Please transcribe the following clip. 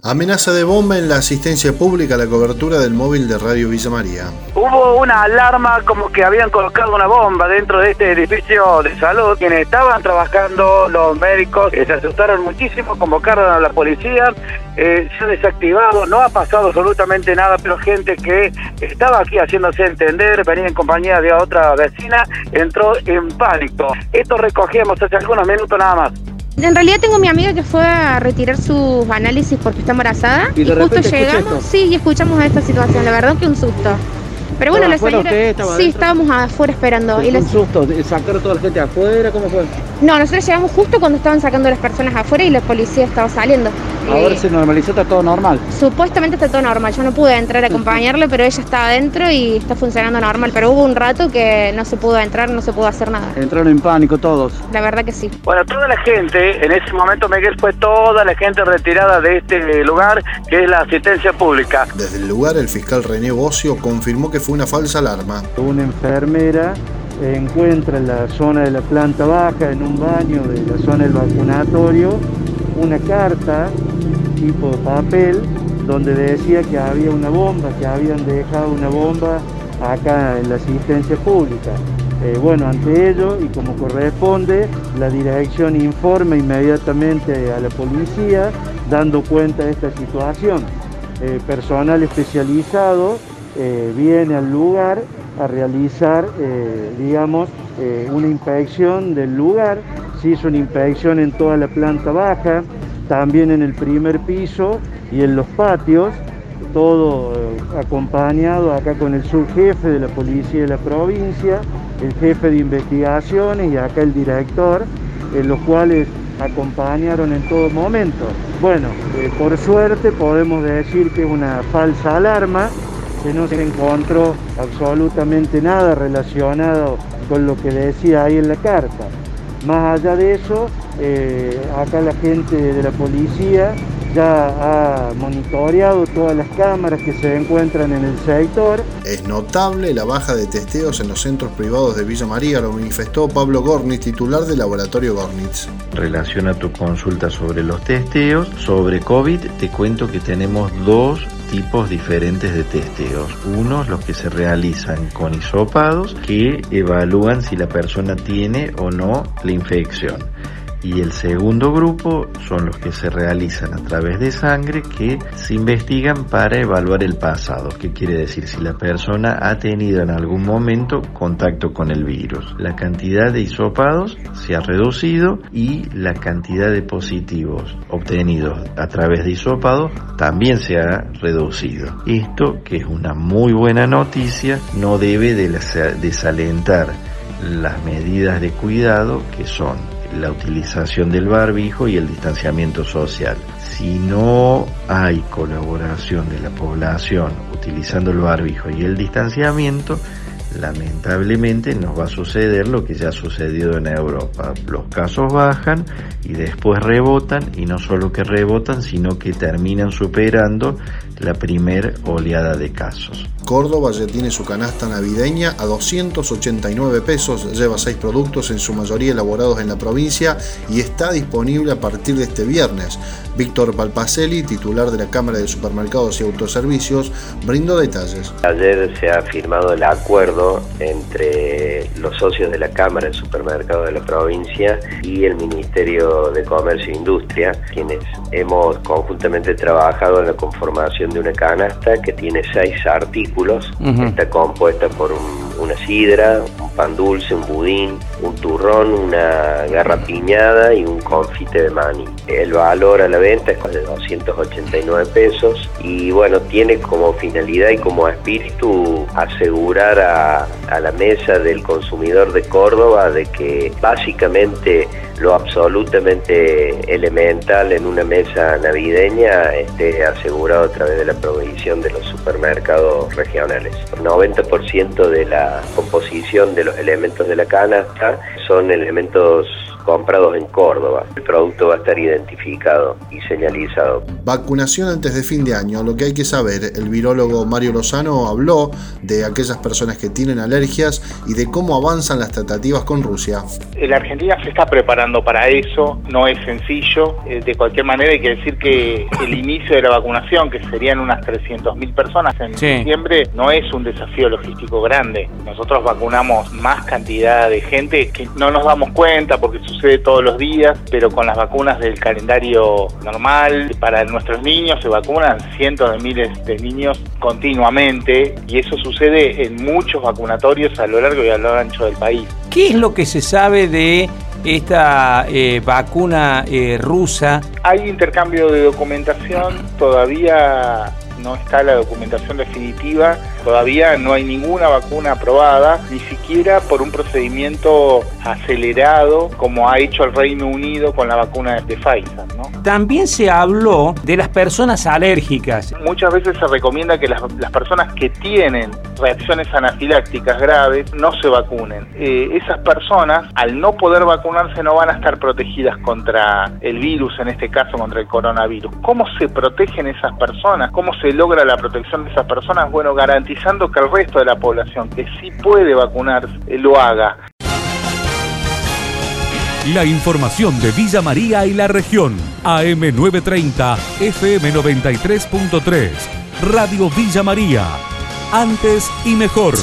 Amenaza de bomba en la asistencia pública a la cobertura del móvil de Radio Villa María. Hubo una alarma como que habían colocado una bomba dentro de este edificio de salud. Quienes estaban trabajando, los médicos, se asustaron muchísimo, convocaron a la policía, eh, se ha desactivado, no ha pasado absolutamente nada, pero gente que estaba aquí haciéndose entender, venía en compañía de otra vecina, entró en pánico. Esto recogíamos hace algunos minutos nada más. En realidad tengo mi amiga que fue a retirar sus análisis porque está embarazada y, justo llegamos, sí, y escuchamos esta situación, la verdad que un susto. Pero bueno, la salida, sí, estábamos afuera esperando. ¿Y un susto? ¿Sacaron toda la gente afuera? ¿Cómo fue? No, nosotros llegamos justo cuando estaban sacando a las personas afuera y la policía estaba saliendo. Ahora se normalizó, está todo normal. Supuestamente está todo normal. Yo no pude entrar a acompañarle, pero ella está adentro y está funcionando normal. Pero hubo un rato que no se pudo entrar, no se pudo hacer nada. Entraron en pánico todos. La verdad que sí. Bueno, toda la gente, en ese momento Miguel fue toda la gente retirada de este lugar, que es la asistencia pública. Desde el lugar, el fiscal René Bocio confirmó que fue una falsa alarma. Una enfermera encuentra en la zona de la planta baja, en un baño de la zona del vacunatorio, una carta tipo de papel donde decía que había una bomba, que habían dejado una bomba acá en la asistencia pública. Eh, bueno, ante ello y como corresponde, la dirección informa inmediatamente a la policía dando cuenta de esta situación. Eh, personal especializado eh, viene al lugar a realizar, digamos, una inspección del lugar. Se hizo una inspección en toda la planta baja, también en el primer piso y en los patios, todo eh, acompañado acá con el subjefe de la policía de la provincia, el jefe de investigaciones y acá el director, en los cuales acompañaron en todo momento. Bueno, eh, por suerte podemos decir que es una falsa alarma, que no se encontró absolutamente nada relacionado con lo que decía ahí en la carta. Más allá de eso, eh, acá la gente de la policía ya ha monitoreado todas las cámaras que se encuentran en el sector. Es notable la baja de testeos en los centros privados de Villa María, lo manifestó Pablo Gornitz, titular del laboratorio Gornitz. En relación a tu consulta sobre los testeos, sobre COVID, te cuento que tenemos dos tipos diferentes de testeos. Unos los que se realizan con hisopados que evalúan si la persona tiene o no la infección y el segundo grupo son los que se realizan a través de sangre que se investigan para evaluar el pasado, que quiere decir si la persona ha tenido en algún momento contacto con el virus. La cantidad de hisopados se ha reducido y la cantidad de positivos obtenidos a través de hisopados también se ha reducido. Esto, que es una muy buena noticia, no debe desalentar las medidas de cuidado que son la utilización del barbijo y el distanciamiento social. Si no hay colaboración de la población utilizando el barbijo y el distanciamiento, lamentablemente nos va a suceder lo que ya ha sucedido en Europa. Los casos bajan y después rebotan y no solo que rebotan, sino que terminan superando la primer oleada de casos. Córdoba ya tiene su canasta navideña a 289 pesos, lleva seis productos en su mayoría elaborados en la provincia y está disponible a partir de este viernes. Víctor Palpacelli, titular de la Cámara de Supermercados y Autoservicios, brindó detalles. Ayer se ha firmado el acuerdo entre los socios de la Cámara de Supermercados de la provincia y el Ministerio de Comercio e Industria, quienes hemos conjuntamente trabajado en la conformación de una canasta que tiene seis artículos. Está compuesta por una sidra, un pan dulce, un budín, un turrón, una garrapiñada y un confite de maní. El valor a la venta es de 289 pesos y bueno, tiene como finalidad y como espíritu asegurar a, a la mesa del consumidor de Córdoba de que básicamente lo absolutamente elemental en una mesa navideña esté asegurado a través de la provisión de los supermercados regionales. El 90% de la composición de los elementos de la canasta son elementos comprados en Córdoba. El producto va a estar identificado y señalizado. Vacunación antes de fin de año. Lo que hay que saber, el virólogo Mario Lozano habló de aquellas personas que tienen alergias y de cómo avanzan las tratativas con Rusia. La Argentina se está preparando para eso, no es sencillo. Eh, de cualquier manera hay que decir que el inicio de la vacunación, que serían unas 300.000 personas en diciembre, no es un desafío logístico grande. Nosotros vacunamos más cantidad de gente que no nos damos cuenta porque sucede todos los días, pero con las vacunas del calendario normal, para nuestros niños se vacunan cientos de miles de niños continuamente y eso sucede en muchos vacunatorios a lo largo y a lo ancho del país. ¿Qué es lo que se sabe de esta eh, vacuna eh, rusa? Hay intercambio de documentación, todavía no está la documentación definitiva, todavía no hay ninguna vacuna aprobada, ni siquiera por un procedimiento acelerado como ha hecho el Reino Unido con la vacuna de Pfizer. También se habló de las personas alérgicas. Muchas veces se recomienda que las, personas que tienen reacciones anafilácticas graves no se vacunen. Eh, esas personas, al no poder vacunarse, no van a estar protegidas contra el virus, en este caso contra el coronavirus. ¿Cómo se protegen esas personas? ¿Cómo logra la protección de esas personas? Bueno, garantizando que el resto de la población que sí puede vacunarse lo haga. La información de Villa María y la región. AM930, FM93.3. Radio Villa María. Antes y mejor.